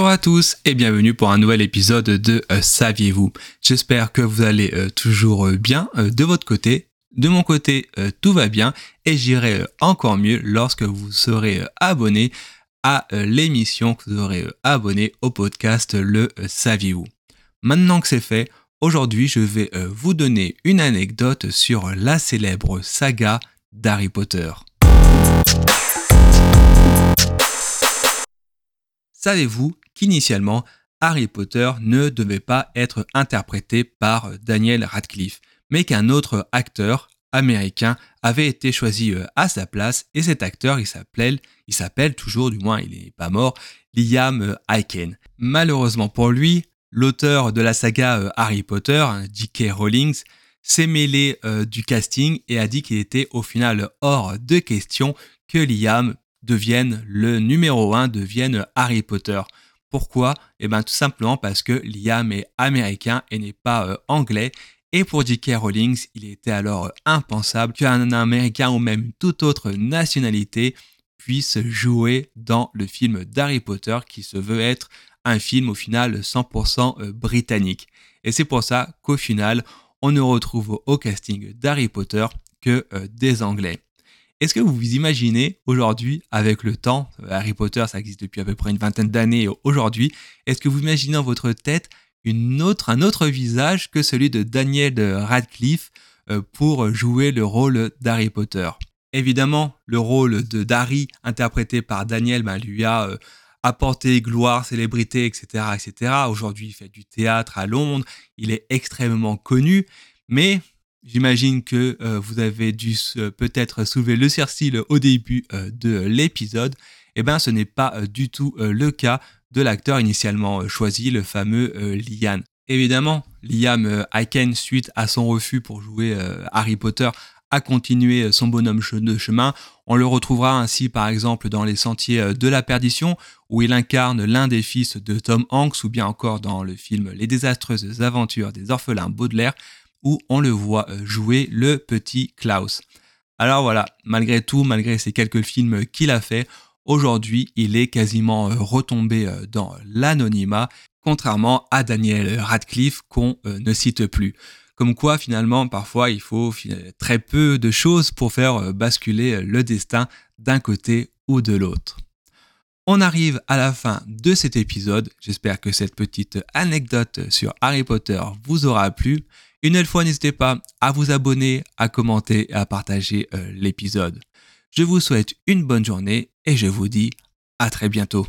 Bonjour à tous et bienvenue pour un nouvel épisode de euh, Saviez-vous? J'espère que vous allez euh, toujours euh, bien de votre côté. De mon côté, tout va bien et j'irai encore mieux lorsque vous serez abonné à l'émission, que vous aurez abonné au podcast Le Saviez-vous? Maintenant que c'est fait, aujourd'hui je vais vous donner une anecdote sur la célèbre saga d'Harry Potter. Savez-vous qu'initialement, Harry Potter ne devait pas être interprété par Daniel Radcliffe, mais qu'un autre acteur américain avait été choisi euh, à sa place et cet acteur il s'appelle il s'appelle toujours du moins il n'est pas mort Liam Aiken. Malheureusement pour lui, l'auteur de la saga euh, Harry Potter, J.K. Rowling, s'est mêlé euh, du casting et a dit qu'il était au final hors de question que Liam devienne le numéro 1, devienne Harry Potter. Pourquoi? Eh bien tout simplement parce que Liam est américain et n'est pas euh, anglais. Et pour J.K. Rowling, il était alors euh, impensable qu'un américain ou même toute autre nationalité puisse jouer dans le film d'Harry Potter qui se veut être un film au final 100% euh, britannique. Et c'est pour ça qu'au final, on ne retrouve au casting d'Harry Potter que des Anglais. Est-ce que vous vous imaginez aujourd'hui, avec le temps, euh, Harry Potter, ça existe depuis à peu près une vingtaine d'années aujourd'hui, est-ce que vous imaginez dans votre tête un autre visage que celui de Daniel Radcliffe euh, pour jouer le rôle d'Harry Potter? Évidemment, le rôle de Harry, interprété par Daniel, ben, lui a euh, apporté gloire, célébrité, etc. etc. Aujourd'hui, il fait du théâtre à Londres, il est extrêmement connu, mais J'imagine que euh, vous avez dû peut-être soulever le cercil au début euh, de l'épisode. Eh bien, ce n'est pas euh, du tout le cas de l'acteur initialement choisi, le fameux Liam. Évidemment, Liam Aiken, suite à son refus pour jouer Harry Potter, a continué son bonhomme de chemin. On le retrouvera ainsi par exemple dans Les Sentiers de la Perdition, où il incarne l'un des fils de Tom Hanks, ou bien encore dans le film Les désastreuses aventures des orphelins Baudelaire, où on le voit euh, jouer le petit Klaus. Alors voilà, malgré tout, malgré ces quelques films qu'il a fait, aujourd'hui il est quasiment euh, retombé euh, dans l'anonymat, contrairement à Daniel Radcliffe qu'on ne cite plus. Comme quoi finalement parfois il faut très peu de choses pour faire basculer le destin d'un côté ou de l'autre. On arrive à la fin de cet épisode. J'espère que cette petite anecdote sur Harry Potter vous aura plu. Une nouvelle fois, n'hésitez pas à vous abonner, à commenter et à partager euh, l'épisode. Je vous souhaite une bonne journée et je vous dis à très bientôt.